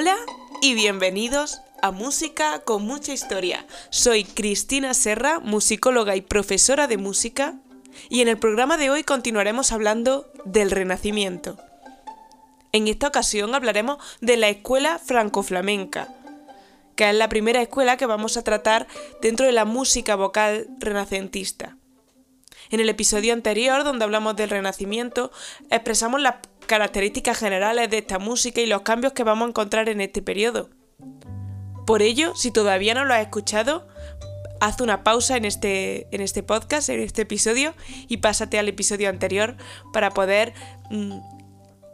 Hola y bienvenidos a Música con mucha historia. Soy Cristina Serra, musicóloga y profesora de música, y en el programa de hoy continuaremos hablando del Renacimiento. En esta ocasión hablaremos de la escuela franco-flamenca, que es la primera escuela que vamos a tratar dentro de la música vocal renacentista. En el episodio anterior, donde hablamos del Renacimiento, expresamos las características generales de esta música y los cambios que vamos a encontrar en este periodo. Por ello, si todavía no lo has escuchado, haz una pausa en este, en este podcast, en este episodio, y pásate al episodio anterior para poder mm,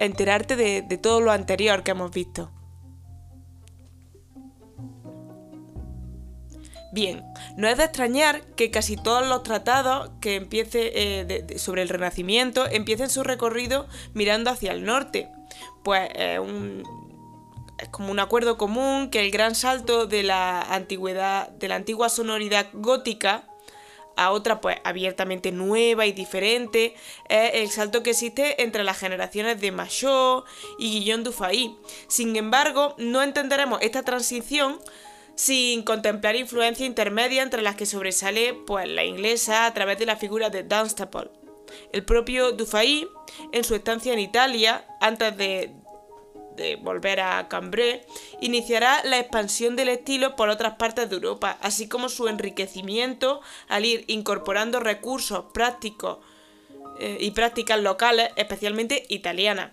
enterarte de, de todo lo anterior que hemos visto. Bien, no es de extrañar que casi todos los tratados que empiece eh, sobre el Renacimiento empiecen su recorrido mirando hacia el norte. Pues es como un acuerdo común que el gran salto de la antigüedad, de la antigua sonoridad gótica a otra pues abiertamente nueva y diferente es el salto que existe entre las generaciones de Machot y Guillaume Dufay. Sin embargo, no entenderemos esta transición sin contemplar influencia intermedia entre las que sobresale pues, la inglesa a través de la figura de Dunstable. El propio Dufay, en su estancia en Italia, antes de, volver a Cambrai, iniciará la expansión del estilo por otras partes de Europa, así como su enriquecimiento al ir incorporando recursos prácticos eh, y prácticas locales, especialmente italianas.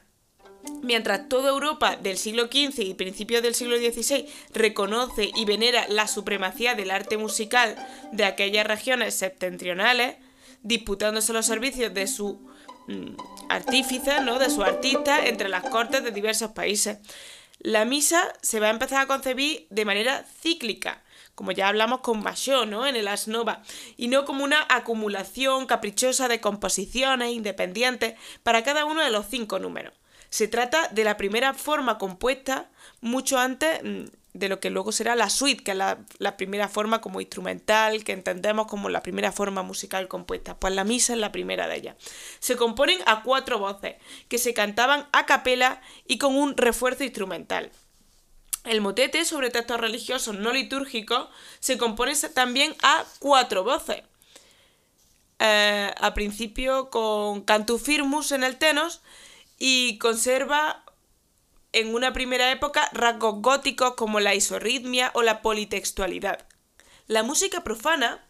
Mientras toda Europa del siglo XV y principios del siglo XVI reconoce y venera la supremacía del arte musical de aquellas regiones septentrionales, disputándose los servicios de su mm, artífices, ¿no? de sus artistas entre las cortes de diversos países. La misa se va a empezar a concebir de manera cíclica, como ya hablamos con Bachot, ¿no? En el Asnova, y no como una acumulación caprichosa de composiciones independientes para cada uno de los cinco números. Se trata de la primera forma compuesta mucho antes mm, de lo que luego será la suite, que es la, primera forma como instrumental, que entendemos como la primera forma musical compuesta. Pues la misa es la primera de ellas. Se componen a cuatro voces, que se cantaban a capela y con un refuerzo instrumental. El motete sobre textos religiosos no litúrgicos se compone también a cuatro voces. Eh, a principio con cantufirmus en el tenos y conserva en una primera época rasgos góticos como la isorritmia o la politextualidad. La música profana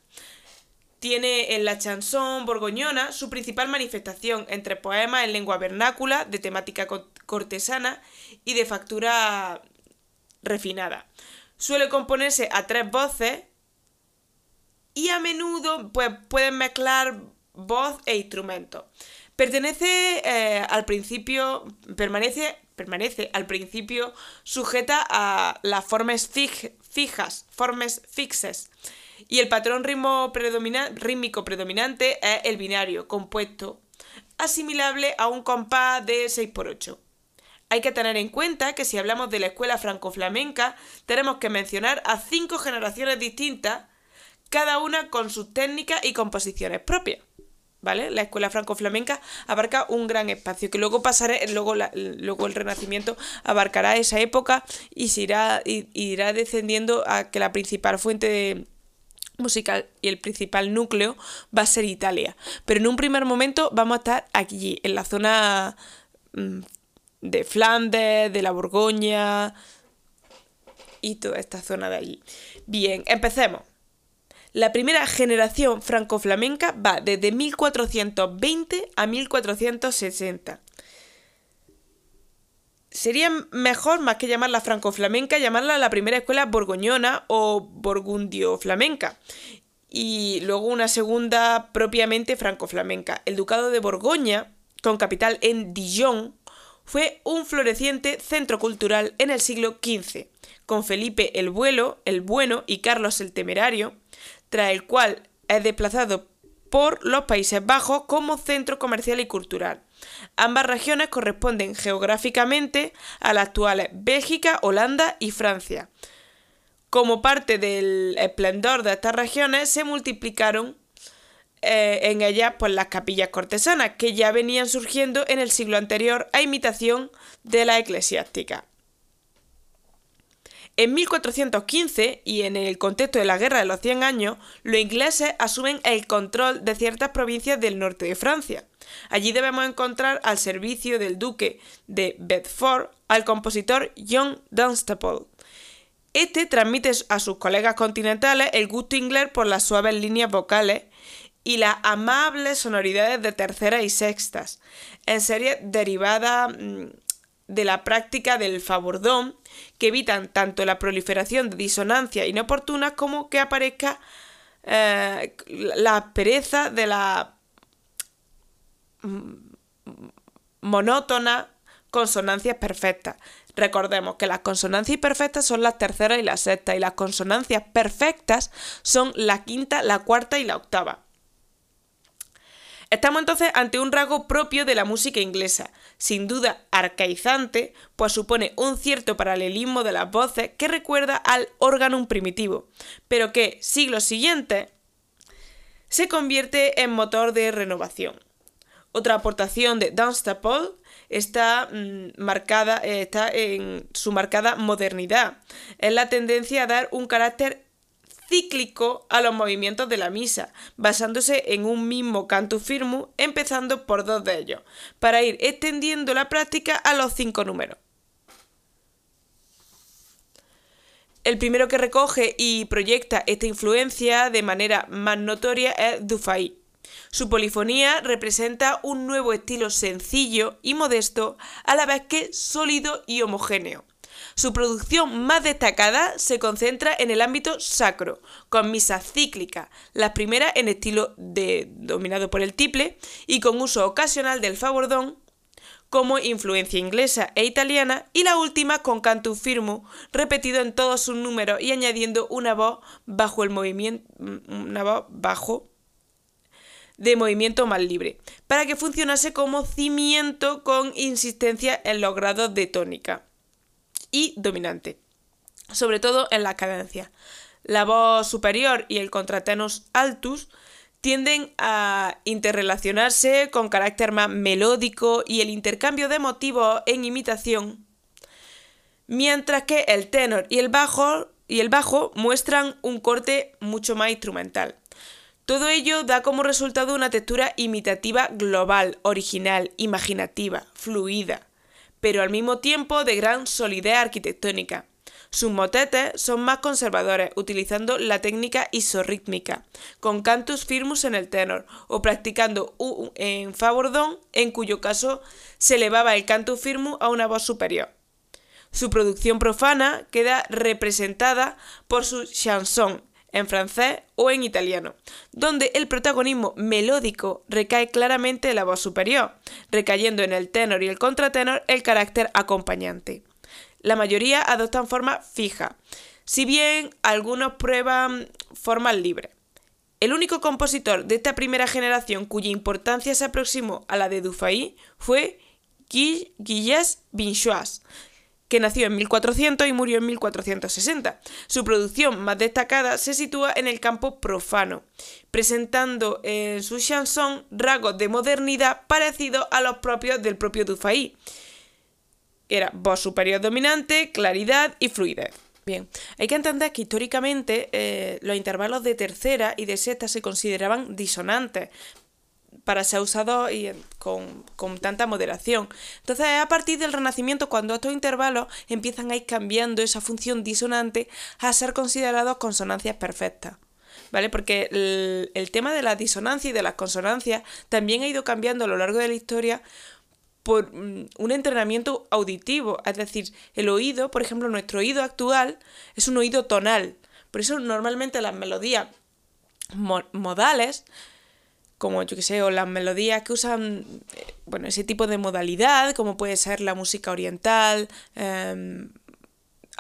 tiene en la chanson borgoñona su principal manifestación entre poemas en lengua vernácula de temática cortesana y de factura refinada. Suele componerse a tres voces y a menudo pues, pueden mezclar voz e instrumento. Pertenece eh, al principio, permanece, permanece al principio sujeta a las formas fijas, formas fixes. Y el patrón rítmico predominante es el binario, compuesto, asimilable a un compás de 6x8. Hay que tener en cuenta que si hablamos de la escuela franco-flamenca, tenemos que mencionar a cinco generaciones distintas, cada una con sus técnicas y composiciones propias. ¿Vale? La escuela franco-flamenca abarca un gran espacio, que luego pasaré, luego, luego el Renacimiento abarcará esa época y se irá, irá descendiendo a que la principal fuente musical y el principal núcleo va a ser Italia. Pero en un primer momento vamos a estar aquí, en la zona mm, de Flandes, de la Borgoña y toda esta zona de allí. Bien, empecemos. La primera generación franco-flamenca va desde 1420 a 1460. Sería mejor, más que llamarla franco-flamenca, llamarla la primera escuela borgoñona o borgundio-flamenca. Y luego una segunda propiamente franco-flamenca. El ducado de Borgoña, con capital en Dijon, fue un floreciente centro cultural en el siglo XV, con Felipe el Vuelo, el Bueno y Carlos el Temerario, tras el cual es desplazado por los Países Bajos como centro comercial y cultural. Ambas regiones corresponden geográficamente a las actuales Bélgica, Holanda y Francia. Como parte del esplendor de estas regiones se multiplicaron eh, en ellas pues, las capillas cortesanas, que ya venían surgiendo en el siglo anterior a imitación de la eclesiástica. En 1415, y en el contexto de la Guerra de los Cien Años, los ingleses asumen el control de ciertas provincias del norte de Francia. Allí debemos encontrar al servicio del duque de Bedford al compositor John Dunstable. Este transmite a sus colegas continentales el gusto inglés por las suaves líneas vocales y las amables sonoridades de terceras y sextas, en series derivadas mm, de la práctica del favordón, que evitan tanto la proliferación de disonancias inoportunas como que aparezca eh, la pereza de la monótona consonancias perfectas. Recordemos que las consonancias imperfectas son las terceras y las sextas y las consonancias perfectas son la quinta, la cuarta y la octava. Estamos entonces ante un rasgo propio de la música inglesa, sin duda arcaizante, pues supone un cierto paralelismo de las voces que recuerda al órgano primitivo, pero que, siglos siguientes, se convierte en motor de renovación. Otra aportación de Dunstable está mm, marcada, está en su marcada modernidad. Es la tendencia a dar un carácter cíclico a los movimientos de la misa, basándose en un mismo cantus firmus, empezando por dos de ellos, para ir extendiendo la práctica a los cinco números. El primero que recoge y proyecta esta influencia de manera más notoria es Dufay. Su polifonía representa un nuevo estilo sencillo y modesto, a la vez que sólido y homogéneo. Su producción más destacada se concentra en el ámbito sacro, con misas cíclicas, las primeras en estilo dominado por el tiple y con uso ocasional del favordón como influencia inglesa e italiana y la última con cantus firmus repetido en todos sus números y añadiendo una voz bajo el movimiento una voz bajo de movimiento más libre, para que funcionase como cimiento con insistencia en los grados de tónica y dominante, sobre todo en la cadencia. La voz superior y el contratenus altus tienden a interrelacionarse con carácter más melódico y el intercambio de motivos en imitación, mientras que el tenor y el bajo y el bajo muestran un corte mucho más instrumental. Todo ello da como resultado una textura imitativa global, original, imaginativa, fluida pero al mismo tiempo de gran solidez arquitectónica. Sus motetes son más conservadores, utilizando la técnica isorrítmica, con cantus firmus en el tenor, o practicando un en favordón, en cuyo caso se elevaba el cantus firmus a una voz superior. Su producción profana queda representada por su chanson, en francés o en italiano, donde el protagonismo melódico recae claramente en la voz superior, recayendo en el tenor y el contratenor el carácter acompañante. La mayoría adoptan forma fija, si bien algunos prueban formas libres. El único compositor de esta primera generación cuya importancia se aproximó a la de Dufay fue Gilles Binchois, que nació en 1400 y murió en 1460. Su producción más destacada se sitúa en el campo profano, presentando en su chanson rasgos de modernidad parecidos a los propios del propio Dufay. Era voz superior dominante, claridad y fluidez. Bien, hay que entender que históricamente eh, los intervalos de tercera y de sexta se consideraban disonantes, para ser usado y con, tanta moderación. Entonces es a partir del Renacimiento cuando estos intervalos empiezan a ir cambiando esa función disonante a ser considerados consonancias perfectas. ¿Vale? Porque el, el tema de la disonancia y de las consonancias también ha ido cambiando a lo largo de la historia por mm, un entrenamiento auditivo. Es decir, el oído, por ejemplo, nuestro oído actual es un oído tonal. Por eso normalmente las melodías modales como yo que sé, o las melodías que usan, eh, bueno, ese tipo de modalidad, como puede ser la música oriental, em,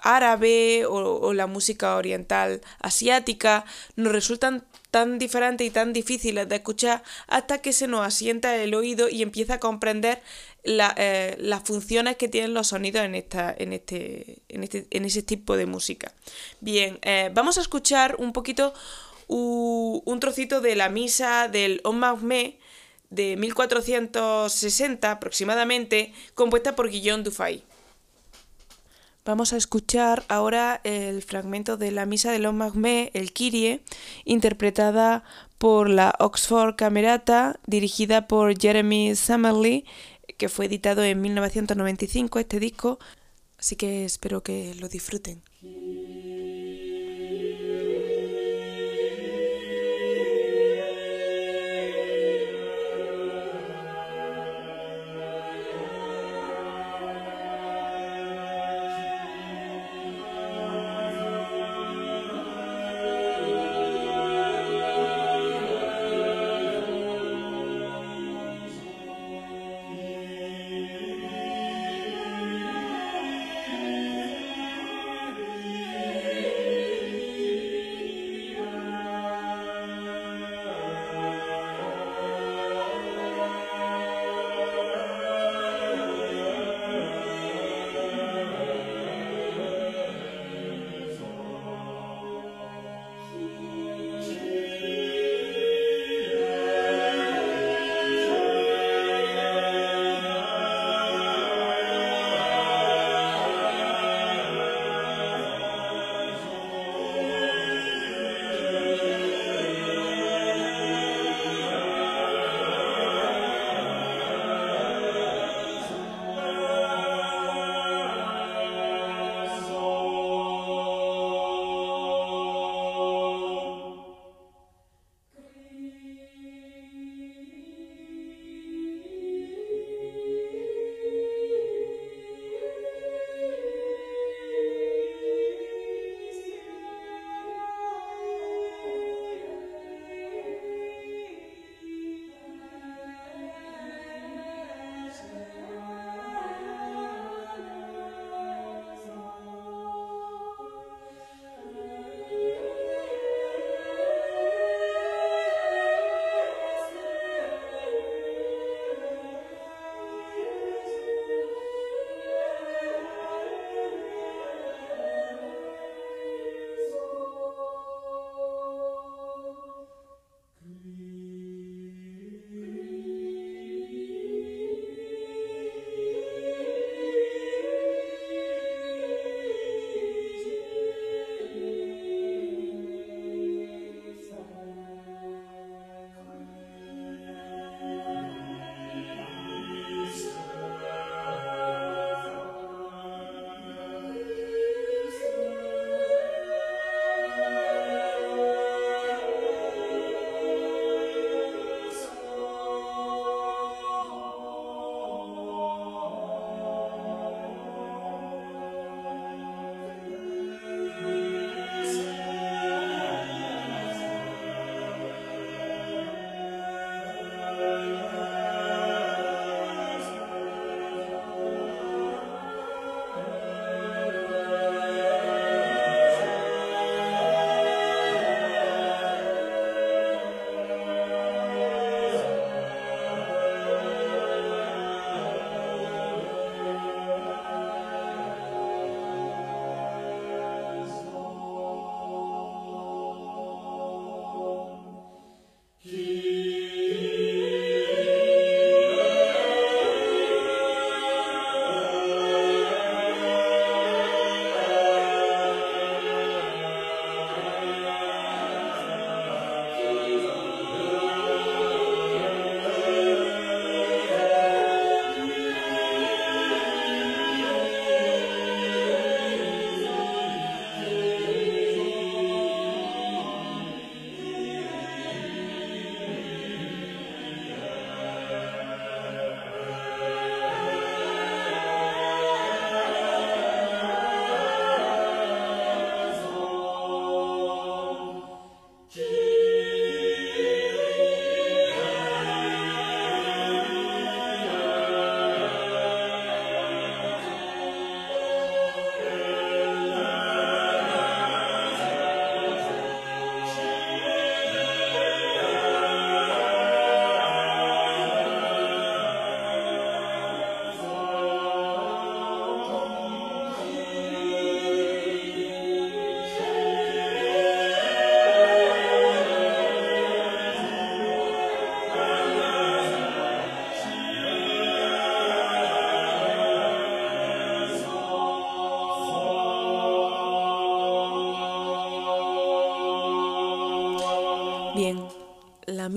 árabe o, la música oriental asiática, nos resultan tan diferentes y tan difíciles de escuchar hasta que se nos asienta el oído y empieza a comprender eh, las funciones que tienen los sonidos en, esta, en, este, en, este, en ese tipo de música. Bien, eh, vamos a escuchar un poquito un trocito de la misa del On Mahomet de 1460 aproximadamente, compuesta por Guillaume Dufay. Vamos a escuchar ahora el fragmento de la Misa de los Magmé, el Kyrie, interpretada por la Oxford Camerata, dirigida por Jeremy Summerly, que fue editado en 1995 este disco, así que espero que lo disfruten.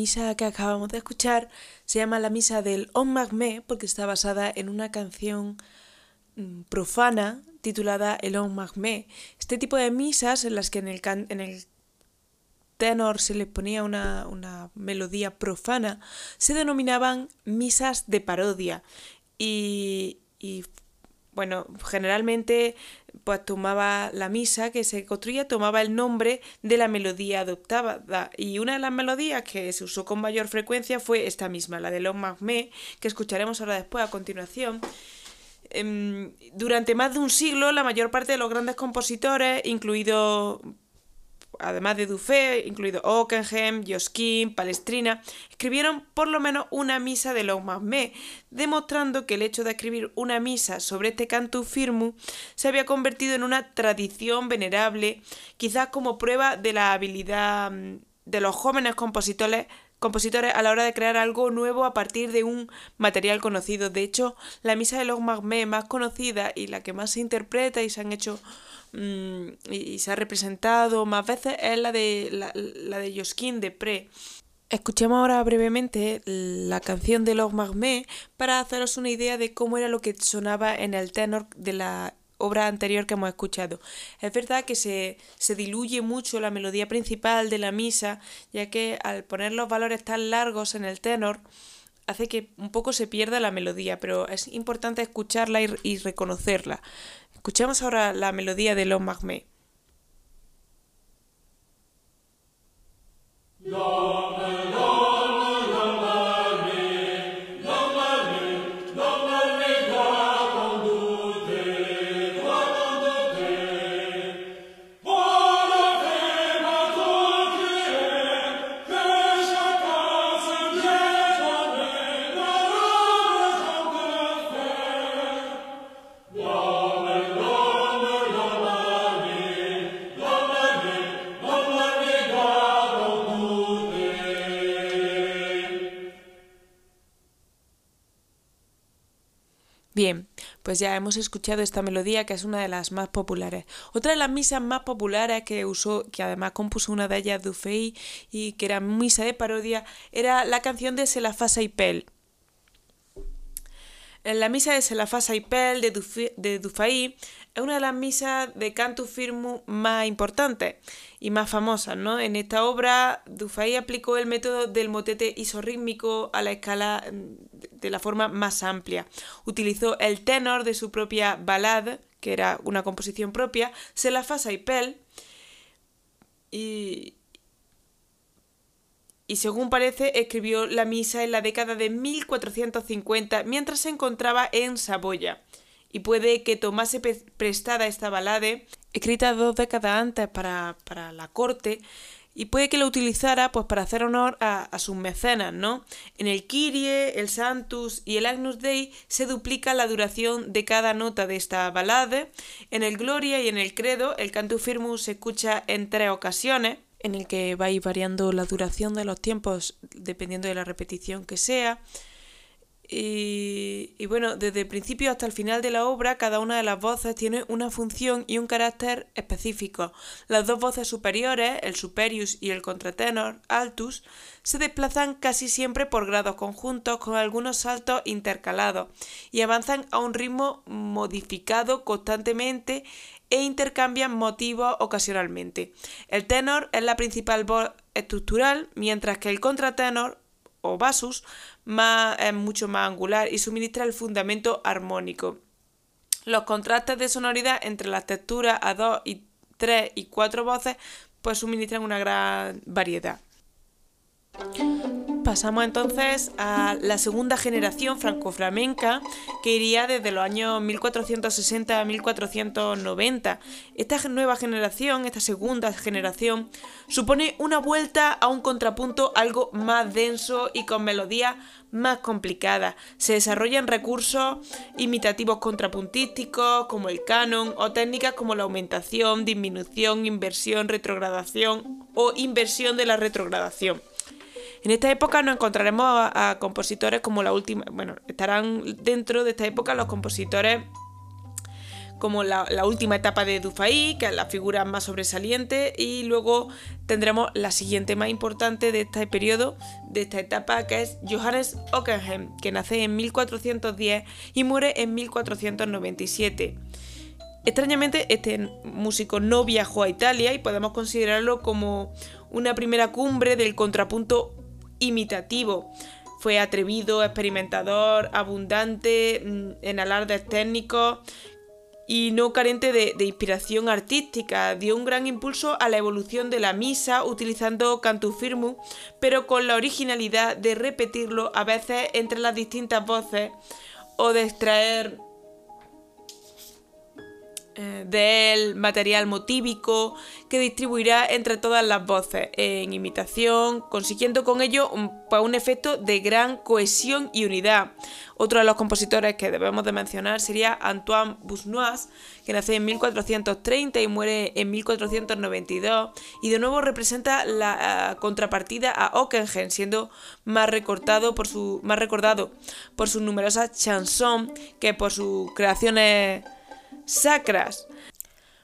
Misa que acabamos de escuchar se llama la misa del On Magme porque está basada en una canción mm, profana titulada El On Magme. Este tipo de misas en las que en el, en el tenor se le ponía una, una melodía profana se denominaban misas de parodia y bueno, generalmente pues tomaba la misa que se construía, tomaba el nombre de la melodía adoptada. Y una de las melodías que se usó con mayor frecuencia fue esta misma, la de Long Magme, que escucharemos ahora después a continuación. Em, durante más de un siglo, la mayor parte de los grandes compositores, incluido además de Dufay, incluido Ockenheim, Josquin, Palestrina, escribieron por lo menos una misa de los Magmé, demostrando que el hecho de escribir una misa sobre este cantus firmus se había convertido en una tradición venerable, quizás como prueba de la habilidad mm, de los jóvenes compositores compositores a la hora de crear algo nuevo a partir de un material conocido. De hecho, la misa de los Magmé más conocida y la que más se interpreta y se han hecho Mm, y, se ha representado más veces es la de, la, de Josquin de Pre. Escuchemos ahora brevemente la canción de Los Magmé para haceros una idea de cómo era lo que sonaba en el tenor de la obra anterior que hemos escuchado. Es verdad que se, se, diluye mucho la melodía principal de la misa, ya que al poner los valores tan largos en el tenor, hace que un poco se pierda la melodía, pero es importante escucharla y, y reconocerla. Escuchemos ahora la melodía de L'Homme Magmé. Pues ya hemos escuchado esta melodía que es una de las más populares. Otra de las misas más populares que usó, que además compuso una de ellas Dufay y que era misa de parodia, era la canción de Selafasa y Pel. En la misa de Selafasa y Pel de, Dufay es una de las misas de canto firmo más importantes y más famosas. ¿no? En esta obra, Dufay aplicó el método del motete isorrítmico a la escala de la forma más amplia. Utilizó el tenor de su propia balada, que era una composición propia, Se la Fasa y Pel, y, y según parece escribió la misa en la década de 1450 mientras se encontraba en Saboya y puede que tomase prestada esta balade, escrita dos décadas antes para, la corte, y puede que la utilizara pues para hacer honor a, sus mecenas, ¿no? En el Kyrie, el Santus y el Agnus Dei se duplica la duración de cada nota de esta balade. En el Gloria y en el Credo, el Cantus Firmus se escucha en tres ocasiones, en el que va variando la duración de los tiempos dependiendo de la repetición que sea. Y, bueno, desde el principio hasta el final de la obra, cada una de las voces tiene una función y un carácter específico. Las dos voces superiores, el superius y el contratenor, altus, se desplazan casi siempre por grados conjuntos con algunos saltos intercalados y avanzan a un ritmo modificado constantemente e intercambian motivos ocasionalmente. El tenor es la principal voz estructural, mientras que el contratenor o basus más, es mucho más angular y suministra el fundamento armónico. Los contrastes de sonoridad entre las texturas a dos y tres y cuatro voces pues suministran una gran variedad. Pasamos entonces a la segunda generación franco-flamenca que iría desde los años 1460 a 1490. Esta nueva generación, esta segunda generación, supone una vuelta a un contrapunto algo más denso y con melodías más complicadas. Se desarrollan recursos imitativos contrapuntísticos como el canon o técnicas como la aumentación, disminución, inversión, retrogradación o inversión de la retrogradación. En esta época nos encontraremos a, compositores como la última, bueno, estarán dentro de esta época los compositores como la, última etapa de Dufay, que es la figura más sobresaliente, y luego tendremos la siguiente más importante de este periodo, de esta etapa, que es Johannes Ockenheim, que nace en 1410 y muere en 1497. Extrañamente, este músico no viajó a Italia y podemos considerarlo como una primera cumbre del contrapunto imitativo. Fue atrevido, experimentador, abundante mm, en alardes técnicos y no carente de, inspiración artística. Dio un gran impulso a la evolución de la misa utilizando cantu firmus, pero con la originalidad de repetirlo a veces entre las distintas voces o de extraer eh, del material motívico que distribuirá entre todas las voces en imitación, consiguiendo con ello un, efecto de gran cohesión y unidad. Otro de los compositores que debemos de mencionar sería Antoine Busnois, que nace en 1430 y muere en 1492, y de nuevo representa la eh, contrapartida a Ockenheim, siendo más, recortado por su, más recordado por sus numerosas chansons que por sus creaciones sacras.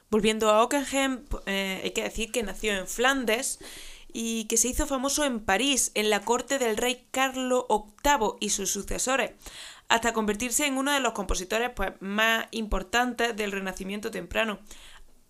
Volviendo a Ockenheim, eh, hay que decir que nació en Flandes y que se hizo famoso en París, en la corte del rey Carlos VIII y sus sucesores, hasta convertirse en uno de los compositores pues, más importantes del Renacimiento temprano.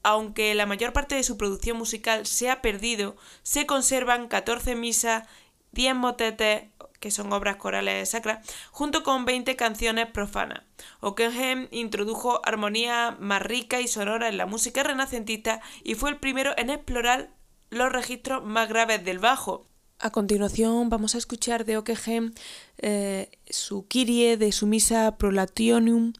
Aunque la mayor parte de su producción musical se ha perdido, se conservan 14 misas, 10 motetes, que son obras corales sacras, junto con 20 canciones profanas. Ockenheim introdujo armonía más rica y sonora en la música renacentista y fue el primero en explorar los registros más graves del bajo. A continuación vamos a escuchar de Ockenheim eh, su Kyrie de su misa Prolationum,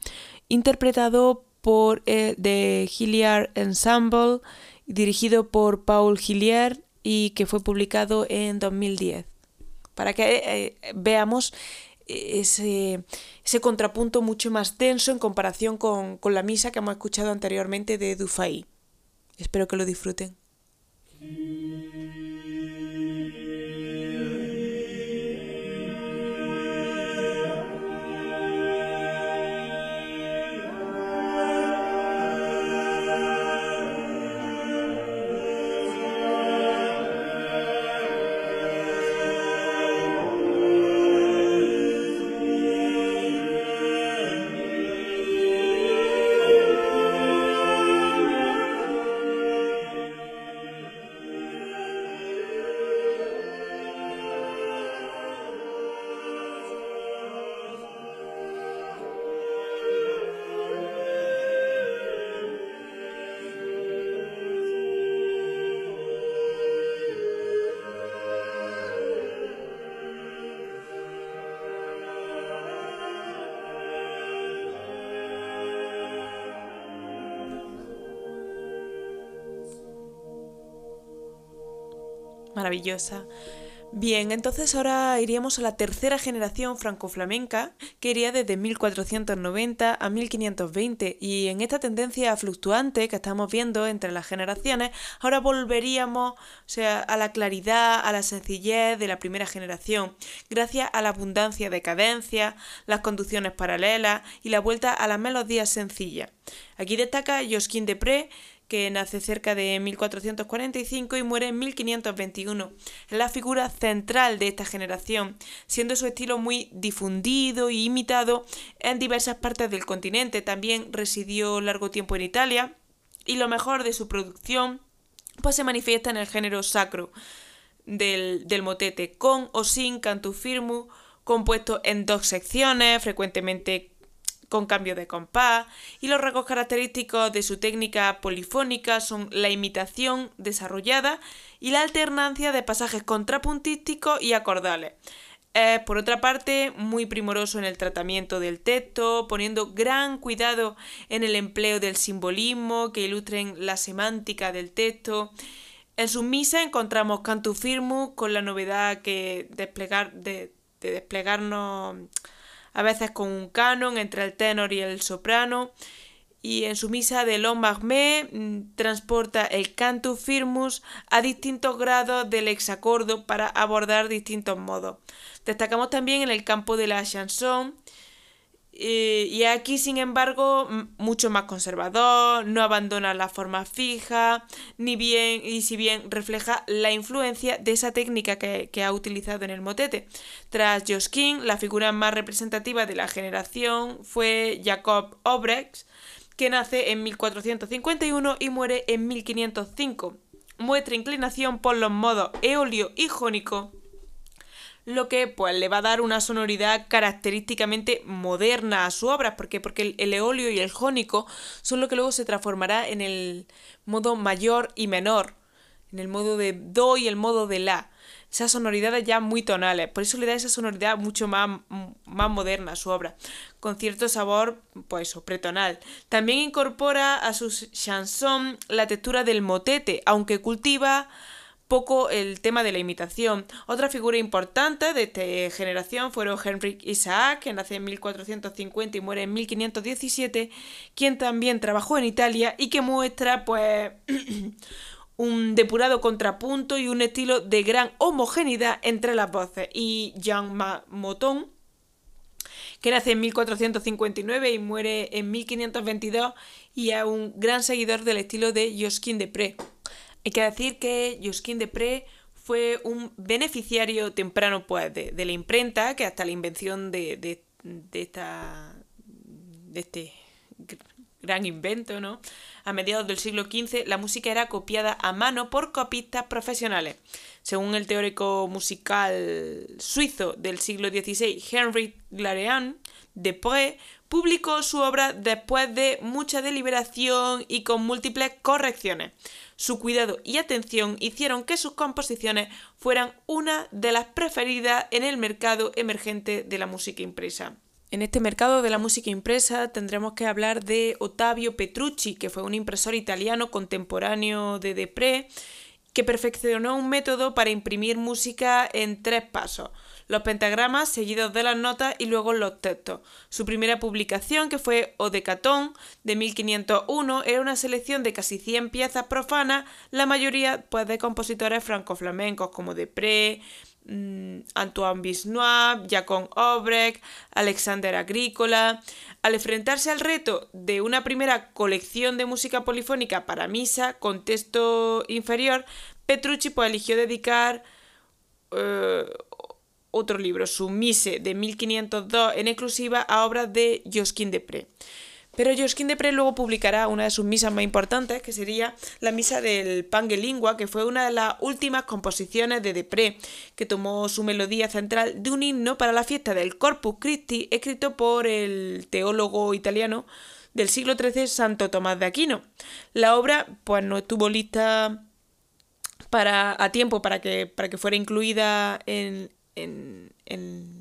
interpretado por el The Hilliard Ensemble, dirigido por Paul Hilliard y que fue publicado en 2010 para que eh, veamos ese, contrapunto mucho más denso en comparación con, con, la misa que hemos escuchado anteriormente de Dufay. Espero que lo disfruten. Maravillosa. Bien, entonces ahora iríamos a la tercera generación franco-flamenca, que iría desde 1490 a 1520, y en esta tendencia fluctuante que estamos viendo entre las generaciones, ahora volveríamos sea, a la claridad, a la sencillez de la primera generación, gracias a la abundancia de cadencias, las conducciones paralelas y la vuelta a las melodías sencillas. Aquí destaca Josquin Depré, que nace cerca de 1445 y muere en 1521. Es la figura central de esta generación, siendo su estilo muy difundido y imitado en diversas partes del continente. También residió largo tiempo en Italia y lo mejor de su producción pues se manifiesta en el género sacro del, del motete, con o sin cantu firmu, compuesto en dos secciones, frecuentemente con cambio de compás, y los rasgos característicos de su técnica polifónica son la imitación desarrollada y la alternancia de pasajes contrapuntísticos y acordales. Es, por otra parte, muy primoroso en el tratamiento del texto, poniendo gran cuidado en el empleo del simbolismo que ilustren la semántica del texto. En sus misas encontramos cantus firmus con la novedad que desplegar, de desplegarnos a veces con un canon entre el tenor y el soprano, y en su misa de Lombardme mm, transporta el cantus firmus a distintos grados del hexacordo para abordar distintos modos. Destacamos también en el campo de la chanson y aquí, sin embargo, mucho más conservador, no abandona la forma fija, ni bien, y si bien refleja la influencia de esa técnica que, ha utilizado en el motete. Tras Josquin, la figura más representativa de la generación fue Jacob Obrecht, que nace en 1451 y muere en 1505. Muestra inclinación por los modos eolio y jónico lo que pues le va a dar una sonoridad característicamente moderna a su obra, porque porque el, eolio y el jónico son lo que luego se transformará en el modo mayor y menor, en el modo de do y el modo de la. Esas sonoridades ya muy tonales, por eso le da esa sonoridad mucho más, más moderna a su obra, con cierto sabor, pues pretonal. También incorpora a sus chansons la textura del motete, aunque cultiva poco el tema de la imitación. Otra figura importante de esta generación fueron Henrik Isaac, que nace en 1450 y muere en 1517, quien también trabajó en Italia y que muestra pues un depurado contrapunto y un estilo de gran homogeneidad entre las voces. Y Jean Moton, que nace en 1459 y muere en 1522 y es un gran seguidor del estilo de Josquin de Pré. Hay que decir que Josquin de Pré fue un beneficiario temprano pues, de, la imprenta, que hasta la invención de, de, esta, de este gran invento, ¿no? A mediados del siglo XV, la música era copiada a mano por copistas profesionales. Según el teórico musical suizo del siglo XVI, Henry Glarean, Depré publicó su obra después de mucha deliberación y con múltiples correcciones. Su cuidado y atención hicieron que sus composiciones fueran una de las preferidas en el mercado emergente de la música impresa. En este mercado de la música impresa tendremos que hablar de Ottavio Petrucci, que fue un impresor italiano contemporáneo de Depré, que perfeccionó un método para imprimir música en tres pasos los pentagramas seguidos de las notas y luego los textos. Su primera publicación, que fue Odecatón de 1501, era una selección de casi 100 piezas profanas, la mayoría pues, de compositores franco-flamencos como Depré, mm, Antoine Bisnois, Jacon Obrecht, Alexander Agrícola. Al enfrentarse al reto de una primera colección de música polifónica para misa con texto inferior, Petrucci pues, eligió dedicar eh, otro libro, su Mise de 1502 en exclusiva a obras de Josquin Pré. Pero Josquin Pré luego publicará una de sus misas más importantes, que sería la misa del Pangelingua, que fue una de las últimas composiciones de Depré, que tomó su melodía central de un himno para la fiesta del Corpus Christi, escrito por el teólogo italiano del siglo XIII Santo Tomás de Aquino. La obra pues no estuvo lista para, a tiempo para que, para que fuera incluida en, en,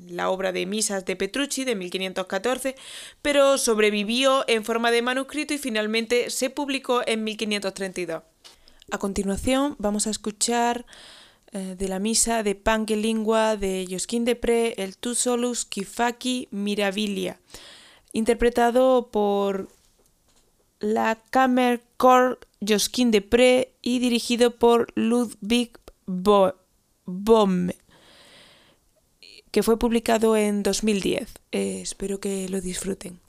la obra de misas de Petrucci de 1514, pero sobrevivió en forma de manuscrito y finalmente se publicó en 1532. A continuación vamos a escuchar eh, de la misa de Panque Lingua de Josquin de Pré el Tu solus Kifaki Mirabilia, interpretado por la Kammerchor Josquin de Pré y dirigido por Ludwig Bohm que fue publicado en 2010. Eh, espero que lo disfruten.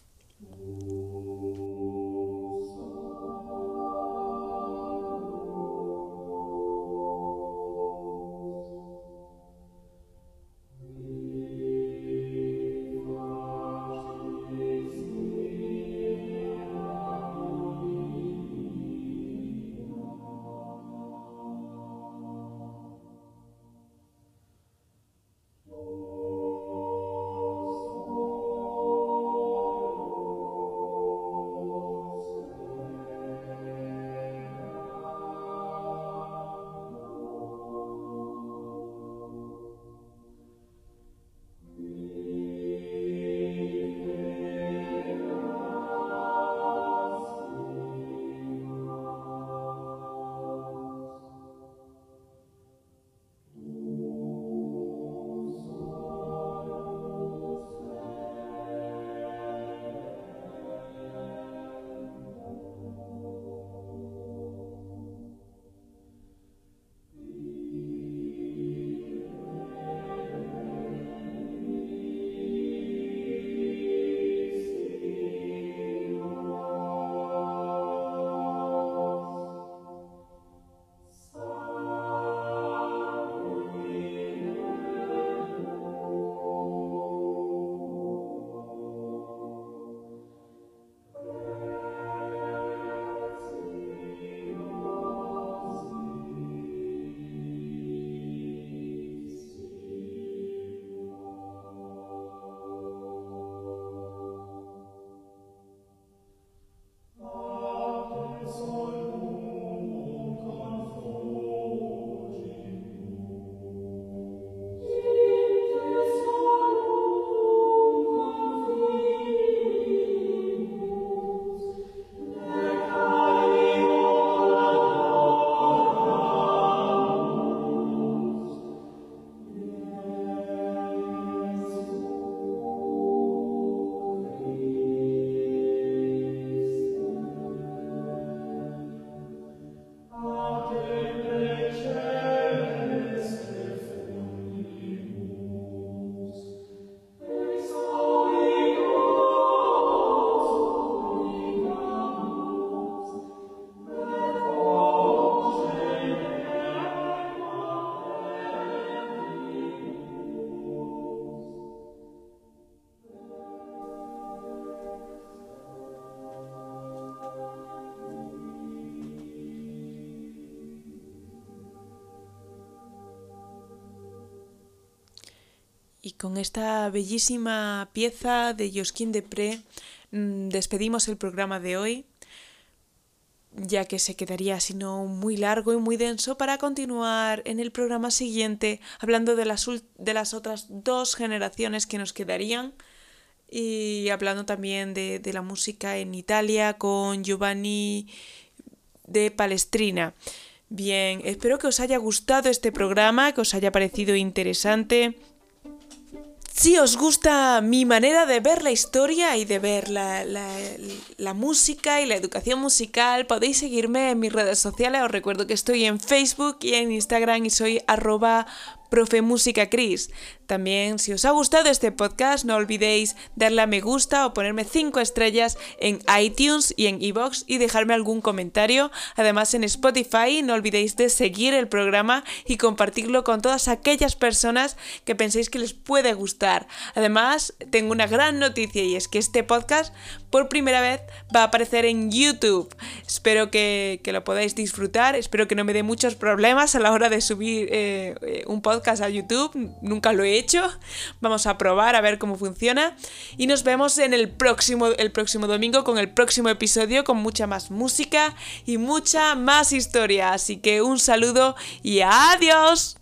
Y con esta bellísima pieza de Josquin Depré mm, despedimos el programa de hoy, ya que se quedaría sino muy largo y muy denso para continuar en el programa siguiente hablando de las, de las otras dos generaciones que nos quedarían y hablando también de, de la música en Italia con Giovanni de Palestrina. Bien, espero que os haya gustado este programa, que os haya parecido interesante. Si os gusta mi manera de ver la historia y de ver la, la, música y la educación musical, podéis seguirme en mis redes sociales. Os recuerdo que estoy en Facebook y en Instagram y soy arroba profe música Cris. También, si os ha gustado este podcast, no olvidéis darle a me gusta o ponerme 5 estrellas en iTunes y en iBox y dejarme algún comentario. Además, en Spotify, no olvidéis de seguir el programa y compartirlo con todas aquellas personas que penséis que les puede gustar. Además, tengo una gran noticia y es que este podcast por primera vez va a aparecer en YouTube. Espero que, lo podáis disfrutar, espero que no me dé muchos problemas a la hora de subir eh, eh, un a YouTube, nunca lo he hecho. Vamos a probar a ver cómo funciona y nos vemos en el próximo, el próximo domingo con el próximo episodio con mucha más música y mucha más historia. Así que un saludo y adiós.